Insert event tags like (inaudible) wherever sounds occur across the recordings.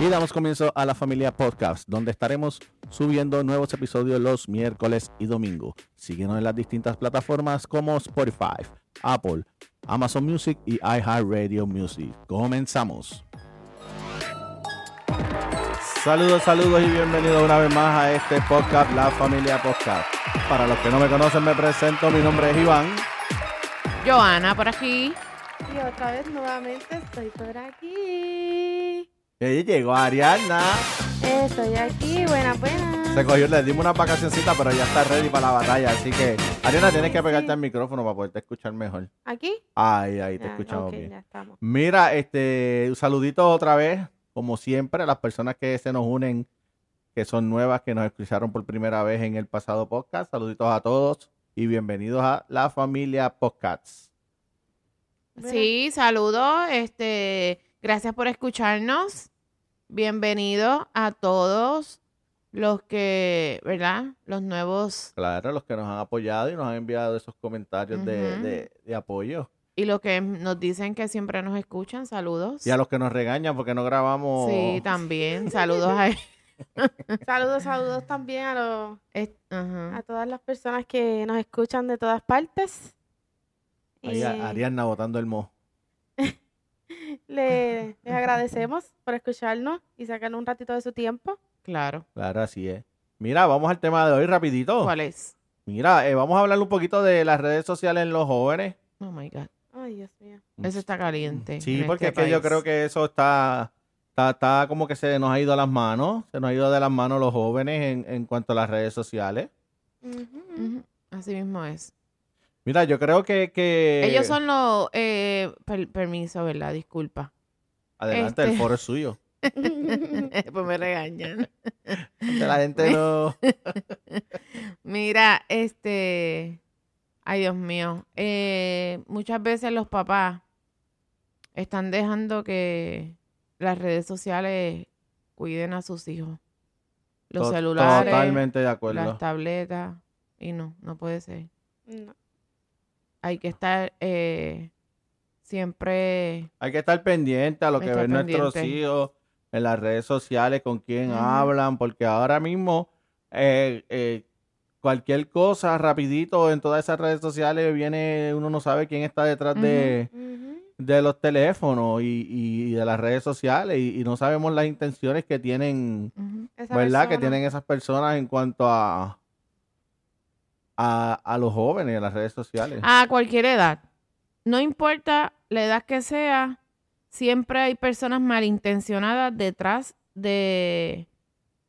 Y damos comienzo a la familia podcast, donde estaremos subiendo nuevos episodios los miércoles y domingo. Síguenos en las distintas plataformas como Spotify, Apple, Amazon Music y iHeartRadio Music. Comenzamos. Saludos, saludos y bienvenidos una vez más a este podcast, La Familia Podcast. Para los que no me conocen, me presento. Mi nombre es Iván. Joana, por aquí. Y otra vez nuevamente estoy por aquí. Y llegó Ariana. Estoy aquí, buena, buena. Se cogió, le dimos una vacacioncita, pero ya está ready para la batalla. Así que, Ariana, tienes que pegarte al micrófono para poderte escuchar mejor. ¿Aquí? Ay, ahí te escuchamos bien. ya estamos. Mira, este, un saludito otra vez, como siempre, a las personas que se nos unen, que son nuevas, que nos escucharon por primera vez en el pasado podcast. Saluditos a todos y bienvenidos a la familia Podcasts. Sí, saludos. Este, gracias por escucharnos. Bienvenido a todos los que, ¿verdad? Los nuevos Claro, los que nos han apoyado y nos han enviado esos comentarios de, de- de apoyo. y los que nos dicen que siempre nos escuchan, saludos. Y a los que nos regañan porque no grabamos. Sí, también. (laughs) Saludos a, (laughs) Saludos, saludos también a, los, es- a todas las personas que nos escuchan de todas partes. Ahí Y a- Ariadna botando el mo. (laughs) le- les agradecemos por escucharnos y sacar un ratito de su tiempo. Claro. Claro, así es. Mira, vamos al tema de hoy rapidito. ¿Cuál es? Mira, eh, vamos a hablar un poquito de las redes sociales en los jóvenes. Oh my God. Ay, Dios mío. Eso está caliente. Sí, porque este es que yo creo que eso está, está, está como que se nos ha ido a las manos, se nos ha ido de las manos los jóvenes en, en cuanto a las redes sociales. Así mismo es. Mira, yo creo que... que- Ellos son los... Eh, per- permiso, ¿verdad? Disculpa. Adelante, el este- foro es suyo. (laughs) pues me regañan. La gente no... (laughs) Mira, este... Ay, Dios mío. Eh, muchas veces los papás están dejando que las redes sociales cuiden a sus hijos. Los To- celulares, Totalmente de acuerdo. las tabletas. Y no, no puede ser. No. Hay que estar eh, siempre... Hay que estar pendiente a lo que ven nuestros hijos en las redes sociales, con quién hablan, porque ahora mismo eh, eh, cualquier cosa rapidito en todas esas redes sociales viene, uno no sabe quién está detrás de, de los teléfonos y, y de las redes sociales y, y no sabemos las intenciones que tienen, ¿verdad? Que tienen esas personas en cuanto a, a, a los jóvenes en las redes sociales. A cualquier edad. No importa la edad que sea, siempre hay personas malintencionadas detrás de,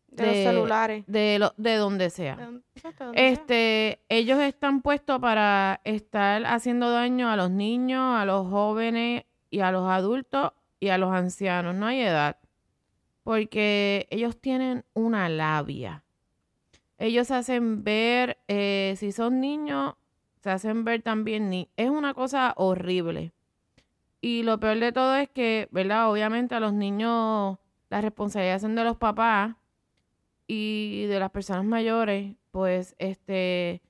De los celulares. de, lo, de donde sea. ¿De dónde- exacto, de dónde sea. Este, ellos están puestos para estar haciendo daño a los niños, a los jóvenes y a los adultos y a los ancianos. No hay edad. Porque ellos tienen una labia. Ellos se hacen ver, eh, si son niños, se hacen ver también ni Es una cosa horrible. Y lo peor de todo es que, ¿verdad? Obviamente a los niños la responsabilidad son de los papás y de las personas mayores, pues este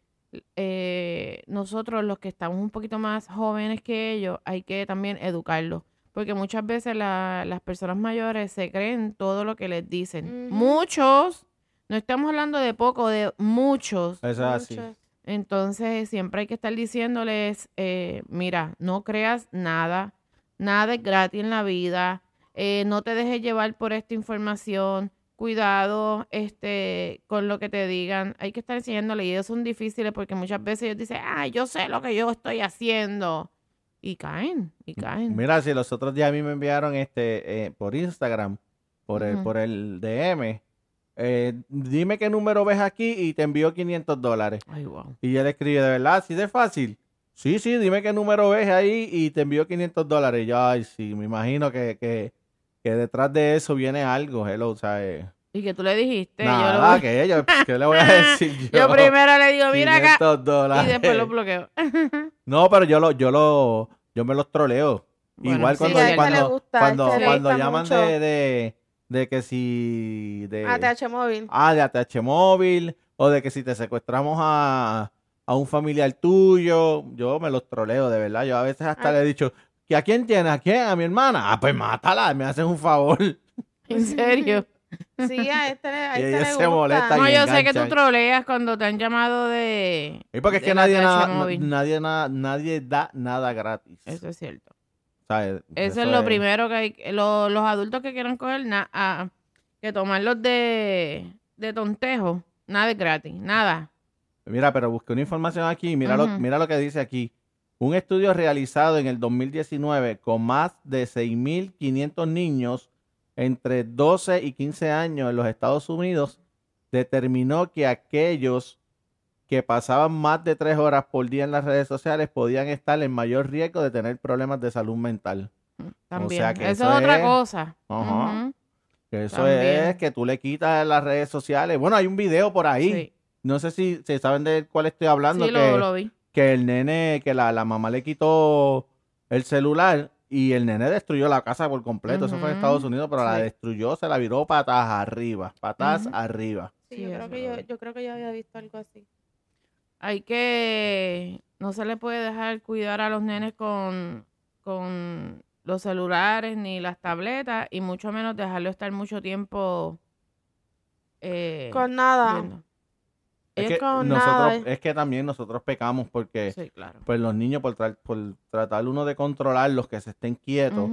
eh, nosotros los que estamos un poquito más jóvenes que ellos, hay que también educarlos. Porque muchas veces la- las personas mayores se creen todo lo que les dicen. Muchos, no estamos hablando de poco, de muchos. Eso es así. Muchos. Entonces, siempre hay que estar diciéndoles, eh, mira, no creas nada, nada es gratis en la vida, eh, no te dejes llevar por esta información, cuidado este, con lo que te digan, hay que estar enseñándoles y ellos son difíciles porque muchas veces ellos dicen, ah, yo sé lo que yo estoy haciendo. Y caen, y caen. Mira, si los otros días a mí me enviaron este eh, por Instagram, por el, por el DM, eh, dime qué número ves aquí y te envío 500 dólares. Ay, wow. Y yo le escribí, ¿de verdad? ¿Así de fácil? Sí, sí, dime qué número ves ahí y te envío 500 dólares. Yo, ay, sí, me imagino que, que, que detrás de eso viene algo, hello, ¿sabes? Y que tú le dijiste, yo, Nada, lo- que ella, (laughs) ¿qué le voy a decir (laughs) yo? yo primero le digo, mira acá, 500 dólares. y después lo bloqueo. (laughs) No, pero yo lo, yo lo, yo me los troleo. Bueno, Igual sí, cuando, cuando, gusta, cuando, llaman mucho. de, de, de que si de ATH móvil. ah, de ATH móvil o de que si te secuestramos a, a un familiar tuyo, yo me los troleo, de verdad. Yo a veces hasta le he dicho, ¿que a quién tienes? ¿A quién? ¿A mi hermana? Ah, pues mátala, me haces un favor. En serio. (laughs) Sí, a este, a Y este ella le se gusta. molesta No, y yo sé que tú troleas cuando te han llamado de... Y porque es que nadie, nada- nadie, nada- nadie da nada gratis. Eso es cierto. ¿Sabes? Eso, es lo primero que hay. lo- los adultos que quieran coger, na- a- que tomarlos de, de tontejo, nada es gratis, nada. Mira, pero busqué una información aquí. Mira, lo, mira lo que dice aquí. Un estudio realizado en el 2019 con más de 6.500 niños entre 12 y 15 años en los Estados Unidos determinó que aquellos que pasaban más de tres horas por día en las redes sociales podían estar en mayor riesgo de tener problemas de salud mental. También. sea que eso, eso es otra cosa. Que eso También. es que tú le quitas las redes sociales. Bueno, hay un video por ahí. Sí, No sé si, si saben de cuál estoy hablando. Sí, que, lo, lo vi. que el nene, que la, la mamá le quitó el celular y el nene destruyó la casa por completo. Eso fue en. Estados Unidos, pero la destruyó, se la viró patas arriba, patas arriba. Sí, Sí, yo, creo que yo, yo creo que yo había visto algo así. Hay que. No se le puede dejar cuidar a los nenes con, con los celulares ni las tabletas, y mucho menos dejarlo estar mucho tiempo. eh, Con nada. viendo. Es que, con nosotros, nada. es que también nosotros pecamos porque Sí, claro. pues los niños por, tra- por tratar uno de controlar los que se estén quietos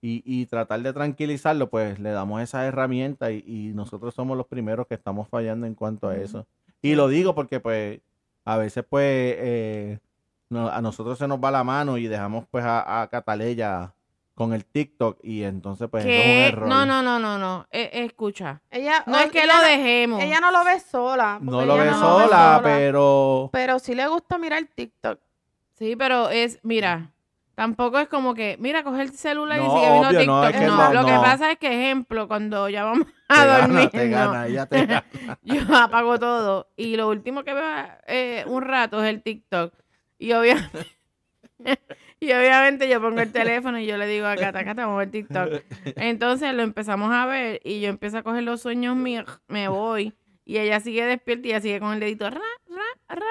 y, y tratar de tranquilizarlo, pues le damos esas herramientas y, y nosotros somos los primeros que estamos fallando en cuanto a eso. Y lo digo porque pues a veces pues eh, no- a nosotros se nos va la mano y dejamos pues a, a Cataleya con el TikTok y entonces pues eso es un error. No, no, no, no, no. Eh, escucha. Ella, No es que ella lo dejemos. Ella no lo ve sola. No lo ve no sola, pero Pero sí le gusta mirar TikTok. Sí, pero es, mira, tampoco es como que, mira, coge el celular y sigue viendo obvio, TikTok. no, No, es que lo que pasa es que, ejemplo, cuando ya vamos (laughs) te a gana, dormir, te no, gana, ella te gana. (laughs) yo apago todo. Y lo último que veo eh, un rato es el TikTok. Y obviamente, (laughs) y obviamente yo pongo el teléfono y yo le digo a Cata, Cata, vamos a ver TikTok. Entonces lo empezamos a ver y yo empiezo a coger los sueños míos, me voy. Y ella sigue despierta y ella sigue con el dedito, ra, ra, ra.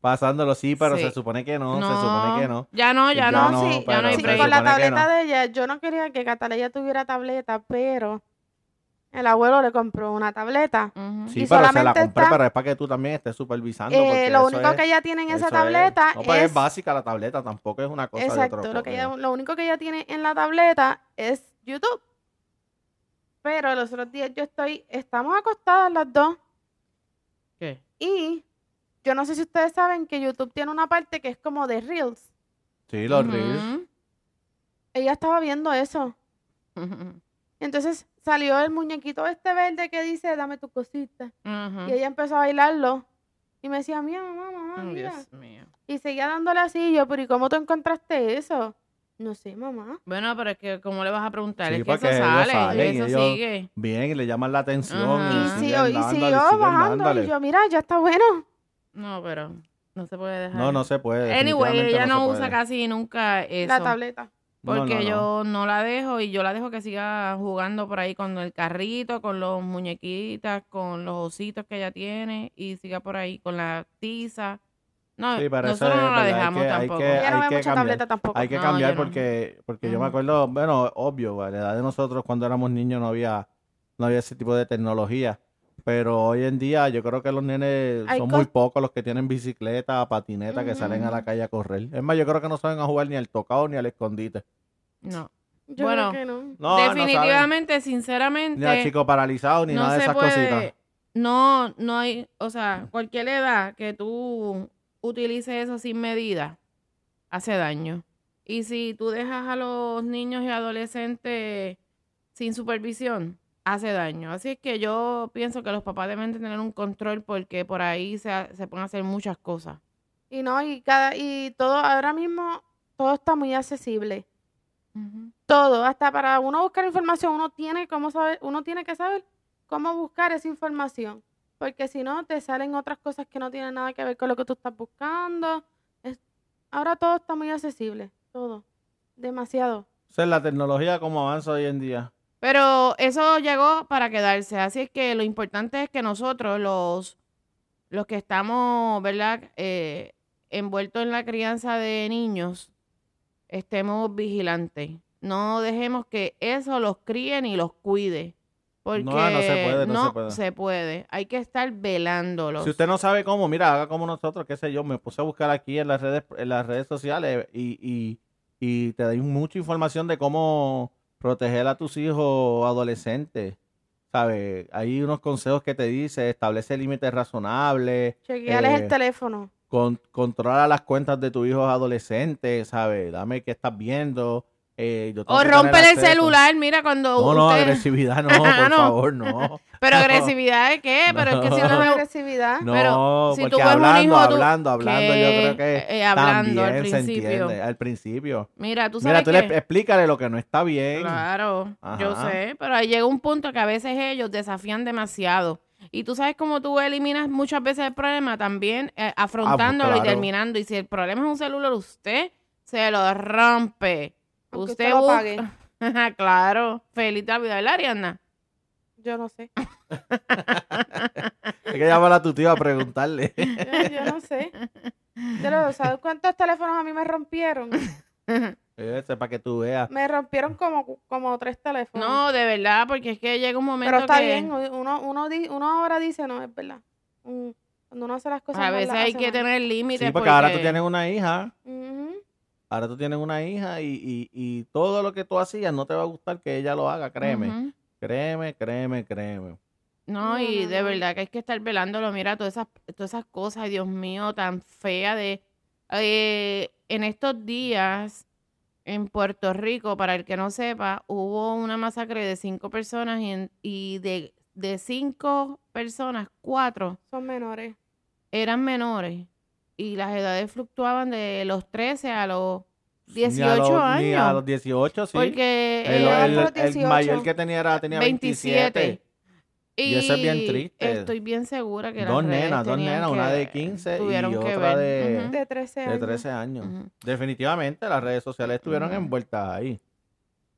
Pasándolo, sí, pero Sí. se supone que no, se supone que no. Ya no, ya, Ya no. no, sí, pero no hay sí, con la tableta no. de ella, yo no quería que Cataleya tuviera tableta, pero el abuelo le compró una tableta. Sí, Y pero se la compré, está- pero es para que tú también estés supervisando. Eh, porque lo eso único es- que ella tiene en esa tableta No, pues es es... básica la tableta, tampoco es una cosa de Exacto, otro lo, que ella, lo único que ella tiene en la tableta es YouTube. Pero los otros días yo estoy, estamos acostadas las dos ¿Qué? y yo no sé si ustedes saben que YouTube tiene una parte que es como de Reels. Sí, los reels. Ella estaba viendo eso. Ujú. Entonces salió el muñequito este verde que dice, dame tu cosita. Y ella empezó a bailarlo. Y me decía, mira, mamá, mamá, Oh, mira. Dios mío. Y seguía dándole así. y yo, pero ¿y cómo tú encontraste eso? No sé, mamá. Bueno, pero es que, ¿cómo le vas a preguntar? Sí, es que eso sale, salen y eso ellos- sigue. Bien, y le llaman la atención. Y, Y, siguió, y bajando. dándole. Y yo, mira, ya está bueno. No, pero no se puede dejar. No, no se puede. Anyway, ella no, usa puede. casi nunca eso. La tableta. Porque no, no. yo no la dejo y yo la dejo que siga jugando por ahí con el carrito, con los muñequitas, con los ositos que ella tiene y siga por ahí con la tiza. No, Sí, pero eso nosotros es no la verdad, hay dejamos que- hay tampoco. que- Ella no hay ve mucha cambiar. tableta tampoco. Hay que No, cambiar yo no. porque, porque yo me acuerdo, bueno, obvio, a la edad de nosotros cuando éramos niños no había, no había ese tipo de tecnología. Pero hoy en día yo creo que los nenes Hay son muy pocos los que tienen bicicleta, patineta, que salen a la calle a correr. Es más, yo creo que no saben a jugar ni al tocado ni al escondite. No. Yo Bueno, creo que no. No, no saben Definitivamente, ni sinceramente, al chico paralizado ni no nada de esas puede, cositas. no, no hay, o sea, cualquier edad que tú utilices eso sin medida, hace daño. Y si tú dejas a los niños y adolescentes sin supervisión, hace daño. Así es que yo pienso que los papás deben tener un control porque por ahí se, se pueden hacer muchas cosas. Y no, y cada, y todo, ahora mismo, todo está muy accesible. Todo, hasta para uno buscar información, uno tiene cómo saber, uno tiene que saber cómo buscar esa información. Porque si no, te salen otras cosas que no tienen nada que ver con lo que tú estás buscando. Es- ahora todo está muy accesible. Todo. Demasiado. O sea, la tecnología como avanza hoy en día. Pero eso llegó para quedarse. Así es que lo importante es que nosotros, los, los que estamos, ¿verdad?, Eh, envueltos en la crianza de niños, estemos vigilantes. No dejemos que eso los críe ni los cuide. Porque No, no se puede, no se puede. Hay que estar velándolos. Si usted no sabe cómo, mira, haga como nosotros, qué sé yo, me puse a buscar aquí en las redes, en las redes sociales y, y, y te doy mucha información de cómo proteger a tus hijos adolescentes. ¿Sabes? Hay unos consejos que te dice, establece límites razonables. Chequeales el eh, teléfono. Con, controla las cuentas de tus hijos adolescentes, ¿sabes? Dame qué estás viendo. Eh, yo tengo O rompe el acceso. celular, mira, cuando No, no, usted- agresividad no, (laughs) por no. favor, no. Pero (laughs) No. agresividad de qué? Pero es que si No. no me... agresividad. No, Pero si tú porque un hablando, hijo, tú- hablando, hablando, yo que, creo que eh, hablando al también se principio. entiende al principio. Mira, tú Mira, sabes tú que... le explícale lo que no está bien. Claro, yo sé, pero ahí llega un punto que a veces ellos desafían demasiado. Y tú sabes cómo tú eliminas muchas veces el problema también eh, afrontándolo y Ah, pues claro. terminando. Y si el problema es un celular, usted se lo rompe. Aunque usted usted lo busca- pague. (laughs) claro, feliz Navidad, ¿verdad, Ariana? Yo no sé. (laughs) Hay que llamar a tu tío a preguntarle. (laughs) Yo, yo no sé. Pero, ¿sabes cuántos teléfonos a mí me rompieron? Ese para que tú veas. Me rompieron como, como tres teléfonos. No, de verdad, porque es que llega un momento Pero está que bien. Uno, uno, di- uno ahora dice, no, es verdad. Mm, Cuando uno hace las cosas a veces hay que mal. tener límites. Sí, porque ahora tú tienes una hija. Ahora tú tienes una hija y, y, y todo lo que tú hacías no te va a gustar que ella lo haga, créeme. Créeme, créeme, créeme. No, y de verdad que hay que estar velándolo. Mira, todas esas, todas esas cosas, Dios mío, tan fea de... eh, en estos días, en Puerto Rico, para el que no sepa, hubo una masacre de cinco personas y, en- y de, de cinco personas, cuatro Son menores. eran menores. Y las edades fluctuaban de los 13 a los Ni a 18 los- años. Ni a los 18, sí. Porque el, el- el 18. mayor que tenía era tenía 27. 27. Y eso es bien triste. Estoy bien segura que las Dos redes nenas, dos nenas, una de 15 y tuvieron que otra ver. de- Ujú, De 13 De años. 13 años. ujú. Definitivamente las redes sociales estuvieron Ujú. envueltas ahí.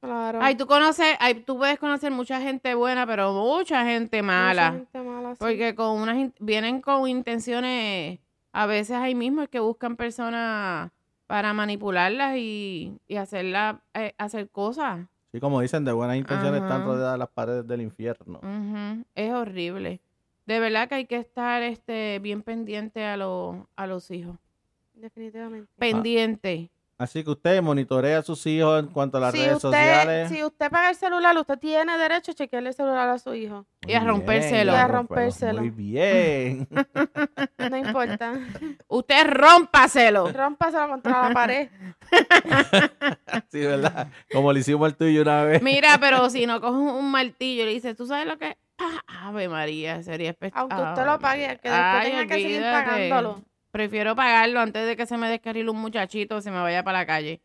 Claro. Ay, tú conoces, ay, tú puedes conocer mucha gente buena, pero mucha gente Mucha mala. gente mala, sí. Porque con unas vienen con intenciones, a veces ahí mismo es que buscan personas para manipularlas y, y hacerlas, eh, hacer cosas. Sí, como dicen, de buenas intenciones están rodeadas las paredes del infierno. Es horrible. De verdad que hay que estar este bien pendiente a, los a los hijos. Definitivamente. Pendiente. Así que usted monitorea a sus hijos en cuanto a las si redes usted, sociales. Si usted paga el celular, usted tiene derecho a chequearle el celular a su hijo. Y a rompérselo. y Y a rompérselo. Muy bien. (laughs) No importa. (laughs) Usted rómpaselo. Rómpaselo contra la pared. (laughs) sí, ¿verdad? Como le hicimos el tuyo una vez. Mira, pero si no coges un martillo y le dices, ¿tú sabes lo que es? Ah, Ave María, sería espectacular. Aunque usted lo pague, que después tenga que seguir pagándolo. Prefiero pagarlo antes de que se me descarrile un muchachito y se me vaya para la calle.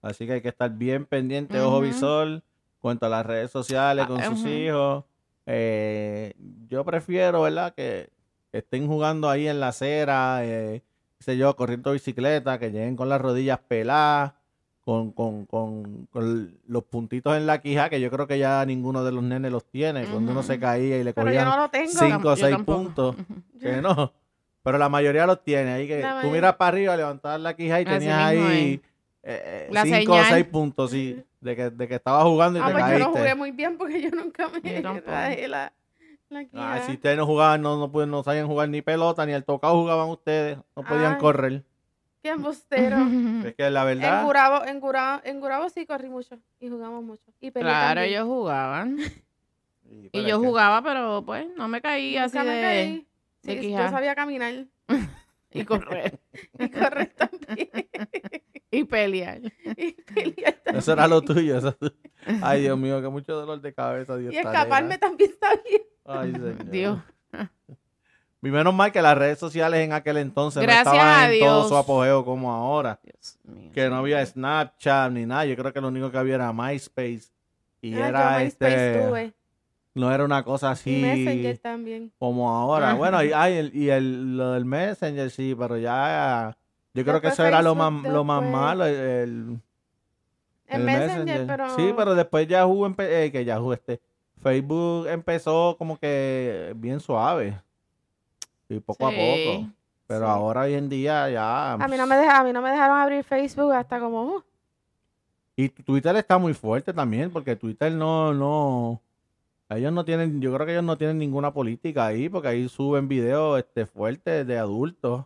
Así que hay que estar bien pendiente, ojo visor, cuanto a las redes sociales con sus hijos. Eh, yo prefiero, ¿verdad? Que estén jugando ahí en la acera, eh, qué sé yo, corriendo bicicleta, que lleguen con las rodillas peladas, con, con, con, con los puntitos en la quija, que yo creo que ya ninguno de los nenes los tiene. Cuando uno se caía y le cogían cinco o Yo seis tampoco. puntos, Ujú. que no. Pero la mayoría los tiene. Ahí que La tú mayoría. miras para arriba, levantabas la quija y Así tenías ahí eh, La cinco o seis puntos, sí, de que, de que estabas jugando y Ah, te pues yo caíste. no jugué muy bien porque yo nunca me Yo rajé la, la Ah, quijada. si ustedes no jugaban, no, no, pueden- no sabían jugar ni pelota, ni al tocado jugaban ustedes, no podían Ay. correr. Qué embustero. (laughs) Es que la En verdad, Gurabo, en, Gurabo, en Gurabo sí corrí mucho y jugamos mucho. Y Claro, también. ellos jugaban. (laughs) y, Y pero yo que- jugaba, pero pues no me caí Nunca así me de... caí. Sí, quijada. yo sabía caminar (laughs) Y correr. (laughs) y correr también. (laughs) y pelear. y pelear también. Eso era lo tuyo. eso- Ay, Dios mío, que mucho dolor de cabeza. Dios Y escaparme también está bien. Ay, señor. Dios. Y menos mal que las redes sociales en aquel entonces Gracias no estaban en todo su apogeo como ahora. Dios mío. Que no había Snapchat ni nada. Yo creo que lo único que había era MySpace. Y Ah, era yo MySpace este. tuve. No era una cosa así. Messenger también. como ahora. Ajá. Bueno, y, ay, el, y el, lo del Messenger, sí, pero ya. Yo creo que eso era lo más, lo más malo. El, el- En el Messenger, pero... Sí, pero después Yahoo, empe- eh, que Yahoo, este. Facebook empezó como que bien suave. Y poco a poco. Pero sí. ahora hoy en día ya. A mí, no me deja, a mí no me dejaron abrir Facebook hasta como... uh, Y Twitter está muy fuerte también, porque Twitter no, no. Ellos no tienen, yo creo que ellos no tienen ninguna política ahí, porque ahí suben videos este, fuertes de adultos.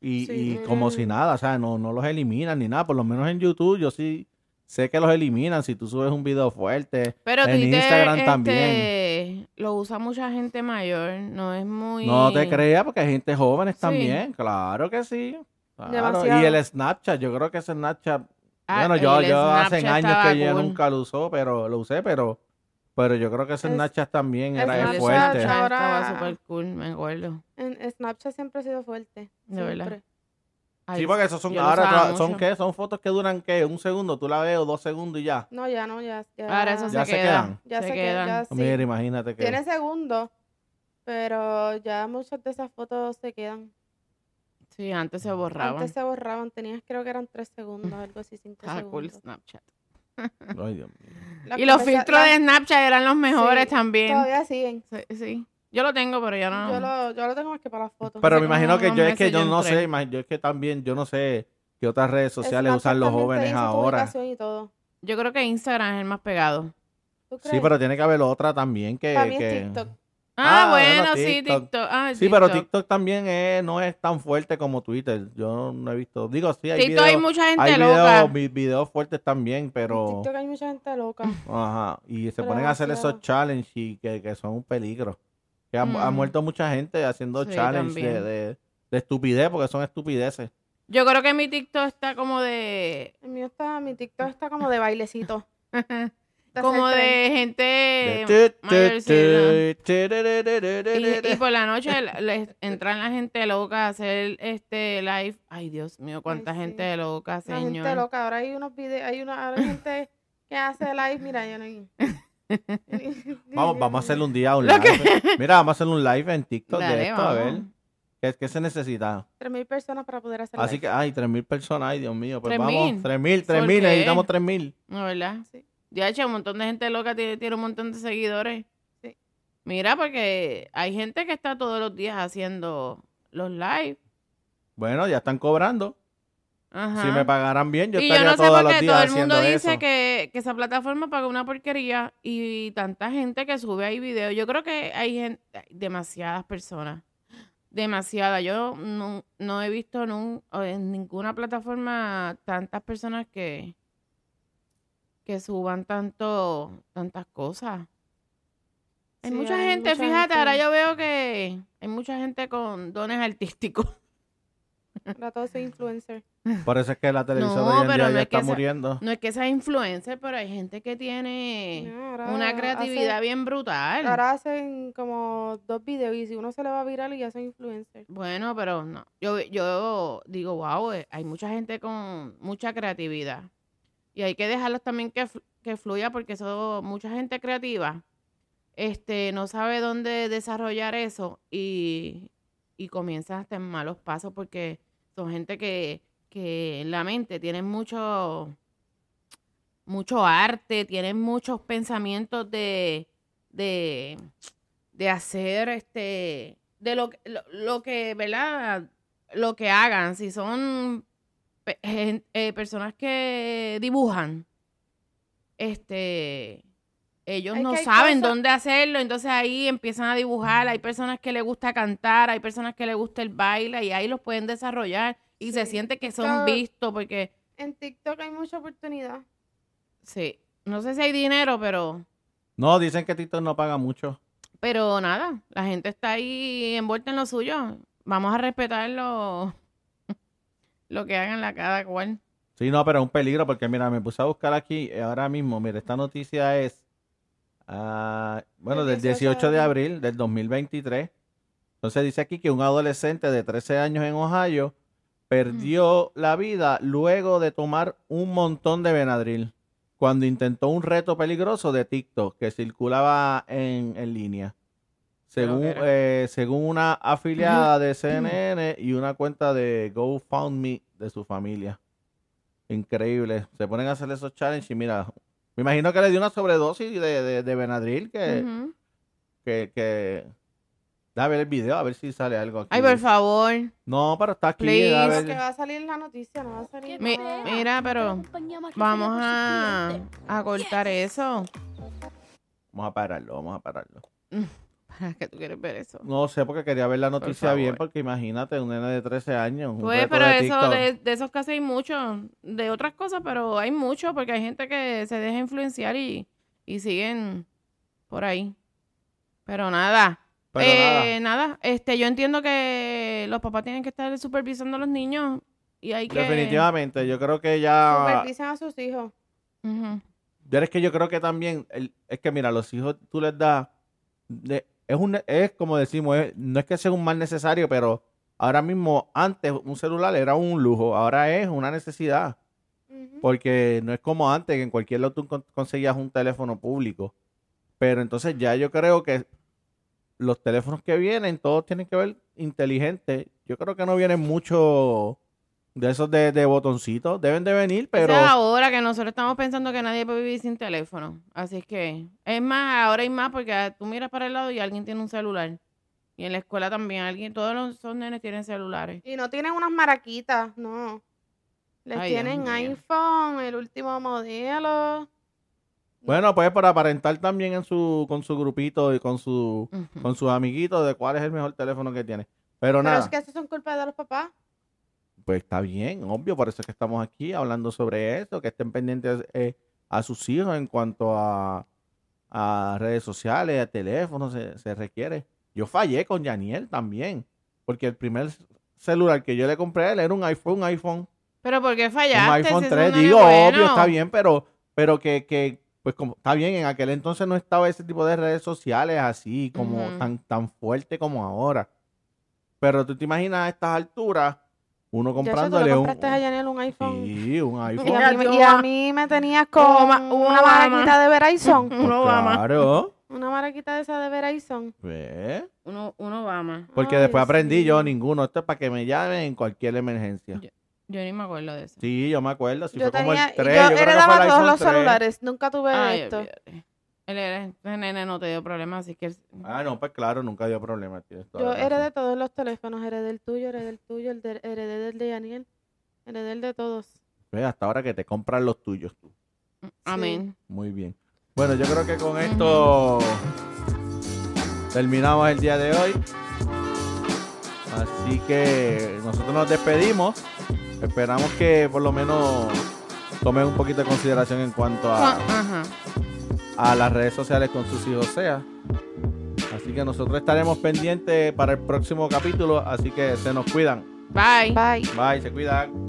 Y, Sí. y como si nada, o sea, no, no los eliminan ni nada. Por lo menos en YouTube yo sí sé que los eliminan si tú subes un video fuerte. Pero en Twitter Instagram este, también. lo usa mucha gente mayor, no es muy... No te creas, porque hay gente jóvenes Sí. también. Claro que sí. Claro. Y el Snapchat, yo creo que ese Snapchat Ah, bueno, yo, yo hace años que yo nunca lo usó, pero lo usé, pero pero yo creo que ese Es- Snapchat también es era El Snapchat, fuerte. Snapchat Ahora- estaba súper cool, me acuerdo. En Snapchat siempre ha sido fuerte. De verdad. siempre. Ay, Sí, porque esos son yo lo ahora usaba tra- son mucho. qué, son fotos que duran qué, un segundo, tú la ves o dos segundos y ya. No, ya no, ya. ya Ahora eso Ya se, se queda. quedan. Ya se se, quedan. quedan. Ya, sí. Mira, imagínate que Tiene segundos, pero ya muchas de esas fotos se quedan. Sí, antes se borraban. Antes se borraban, tenías creo que eran tres segundos, algo así, cinco Ah, cool segundos. Snapchat. (laughs) Ay, Dios mío. Las Y los filtros de Snapchat eran los mejores Sí, también. Todavía siguen. Sí, sí. Yo lo tengo, pero ya no. Yo, lo, yo lo tengo más que para las fotos. Pero me imagino que yo es que yo yo no sé, yo es que también yo no sé qué otras redes sociales Snapchat usan los jóvenes ahora. ubicación y todo. Yo creo que Instagram es el más pegado. ¿Tú Sí, pero tiene que haber otra también que, Para mí es que- TikTok. Ah, Ah, bueno, bueno, sí, TikTok. TikTok. Ah, Sí, pero TikTok. TikTok también es- no es tan fuerte como Twitter. Yo no he visto. Digo, sí, hay TikTok hay videos, mucha gente hay loca. videos, vi- videos fuertes también, En pero. TikTok hay mucha gente loca. Ajá. Y se Pero ponen a hacer esos challenges y que, que son un peligro. Que ha, ha Mm. muerto mucha gente haciendo Sí, challenges de, de, de estupidez, porque son estupideces. Yo creo que mi TikTok está como de. El mío está, mi TikTok está como de bailecito. (laughs) De como de gente De. Y, y por la noche le- entran la gente loca a hacer este live. Ay, Dios mío, cuánta Ay, sí. gente loca, La señor. gente loca. Ahora hay unos videos, hay una ahora hay gente que hace live. Mira, yo no. Vamos, vamos a hacerle un día un live. Mira, vamos a hacer un live en TikTok de Dale, esto, a ver. vamos. ¿Qué, qué se necesita? 3.000 personas para poder hacer Así live. que, ay, 3.000 personas, ay, Dios mío. Pues 3.000. vamos, 3.000, ¿Por 3.000, qué? necesitamos 3.000. ¿No, verdad? Sí. Ya, un montón de gente loca tiene, tiene un montón de seguidores. Sí. Mira, porque hay gente que está todos los días haciendo los live. Bueno, ya están cobrando. Ajá. Si me pagaran bien, yo y yo estaría no sé todos los días todo el haciendo mundo dice eso. que, que esa plataforma paga una porquería y tanta gente que sube ahí videos. Yo creo que hay gente, demasiadas personas. Demasiadas. Yo no, no he visto en ninguna plataforma tantas personas que, que suban tanto, tantas cosas. Hay Sí, mucha hay gente, mucha fíjate, ahora yo veo que hay mucha gente con dones artísticos. Ahora todo soy influencer. Por eso es que la televisión No, hoy en pero día no ya es está esa- muriendo. No es que sea influencer, pero hay gente que tiene No, ahora una creatividad hace- bien brutal. Ahora hacen como dos videos y si uno se le va viral y ya son influencer. Bueno, pero no. Yo, yo digo, wow, eh, hay mucha gente con mucha creatividad. Y hay que dejarlos también que, que fluya porque eso, mucha gente creativa este, no sabe dónde desarrollar eso y, y comienza hasta en malos pasos porque son gente que, que en la mente tienen mucho, mucho arte, tienen muchos pensamientos de, de, de hacer este, de lo, lo, lo que, ¿verdad? Lo que hagan, si son eh, personas que dibujan, este, ellos Es no saben cosas- dónde hacerlo, entonces ahí empiezan a dibujar, hay personas que les gusta cantar, hay personas que les gusta el baile y ahí los pueden desarrollar y se siente que son Claro. vistos porque, En TikTok hay mucha oportunidad. sí, no sé si hay dinero, pero... No, dicen que TikTok no paga mucho. Pero nada, la gente está ahí envuelta en lo suyo. Vamos a respetar lo, que hagan la cada cual. Sí, no, pero es un peligro porque mira, me puse a buscar aquí eh, ahora mismo. Mira, esta noticia es, ah, bueno, Del del 18 de 18 de abril del 2023. Entonces dice aquí que un adolescente de 13 años en Ohio perdió la vida luego de tomar un montón de Benadryl cuando intentó un reto peligroso de TikTok que circulaba en, en línea. Según, eh, según una afiliada de (clears throat) CNN y una cuenta de GoFundMe de su familia. Increíble. Se ponen a hacer esos challenges y mira, me imagino que le dio una sobredosis de, de, de Benadryl que, que, que... Da a ver el video, a ver si sale algo aquí. Ay, por favor. No, pero está aquí. Please. da a Lo ver. que va a salir la noticia, no va a salir Mi- mira, pero vamos a, a cortar eso. Vamos a pararlo, vamos a pararlo. (laughs) ¿Para qué tú quieres ver eso? No sé, porque quería ver la noticia bien, porque imagínate, un nene de 13 años. Pues, pero de eso, de, de esos casos hay muchos. De otras cosas, pero hay mucho, porque hay gente que se deja influenciar y, y siguen por ahí. Pero nada. Pero Eh, nada. Este, yo entiendo que los papás tienen que estar supervisando a los niños y hay que... Definitivamente, yo creo que ya... Supervisen a sus hijos. Ujú. Pero es que yo creo que también, el- es que mira, los hijos tú les das, de- es, un, es como decimos, es- no es que sea un mal necesario, pero ahora mismo, antes un celular era un lujo, ahora es una necesidad, porque no es como antes, que en cualquier lado tú con- conseguías un teléfono público. Pero entonces ya yo creo que los teléfonos que vienen, todos tienen que ver inteligentes. Yo creo que no vienen mucho de esos de, de botoncitos, deben de venir, pero... Es ahora que nosotros estamos pensando que nadie puede vivir sin teléfono. Así que, es más, ahora hay más porque tú miras para el lado y alguien tiene un celular. Y en la escuela también, alguien, todos los esos nenes tienen celulares. Y no tienen unas maraquitas, no. Les Ay, tienen iPhone, el último modelo. Bueno, pues para aparentar también en su, con su grupito y con su, con sus amiguitos de cuál es el mejor teléfono que tiene. Pero Pero nada, es que eso son culpa de los papás. Pues está bien, obvio, por eso es que estamos aquí hablando sobre eso, que estén pendientes eh, a sus hijos en cuanto a, a redes sociales, a teléfonos, se, se requiere. Yo fallé con Yaniel también, porque el primer celular que yo le compré a él era un iPhone, un iPhone. Pero ¿por qué un fallaste? iPhone Si eso 3, no es digo, bueno. obvio, está bien, pero, pero que, que, pues como, está bien, en aquel entonces no estaba ese tipo de redes sociales así, como tan, tan fuerte como ahora. Pero tú te imaginas a estas alturas, uno Ya tú le comprándole un, compraste a Yanel un iPhone. sí, un (laughs) Y iPhone. a, mí, me- y a mí me tenías Obama- una Obama. maraquita de Verizon. (laughs) Uno Obama. Claro, Una maraquita de esa de Verizon. pues, Uno, uno Obama. porque Ay, después aprendí yo mío. ninguno, esto es para que me llamen en cualquier emergencia. Yo- Yo ni me acuerdo de eso. Sí, yo me acuerdo, si yo fue como el tenía, 3, yo yo creo que fue heredaba el todos los 3. celulares. Nunca tuve Ay, esto. Él era, ese nene no te dio problemas, así que... Ah, no, pues claro, nunca dio problema. toda Yo heredé todos los teléfonos. Heredé el tuyo, heredé el tuyo, el de- heredé del de Daniel. Heredé el de todos. Ve, hasta ahora que te compran los tuyos tú. Amén. Muy bien. Bueno, yo creo que con esto terminamos el día de hoy. Así que nosotros nos despedimos. Esperamos que por lo menos tomen un poquito de consideración en cuanto a, Ajá. A las redes sociales con sus hijos sea. Así que nosotros estaremos pendientes para el próximo capítulo. Así que se nos cuidan. Bye. Bye. Bye, se cuidan.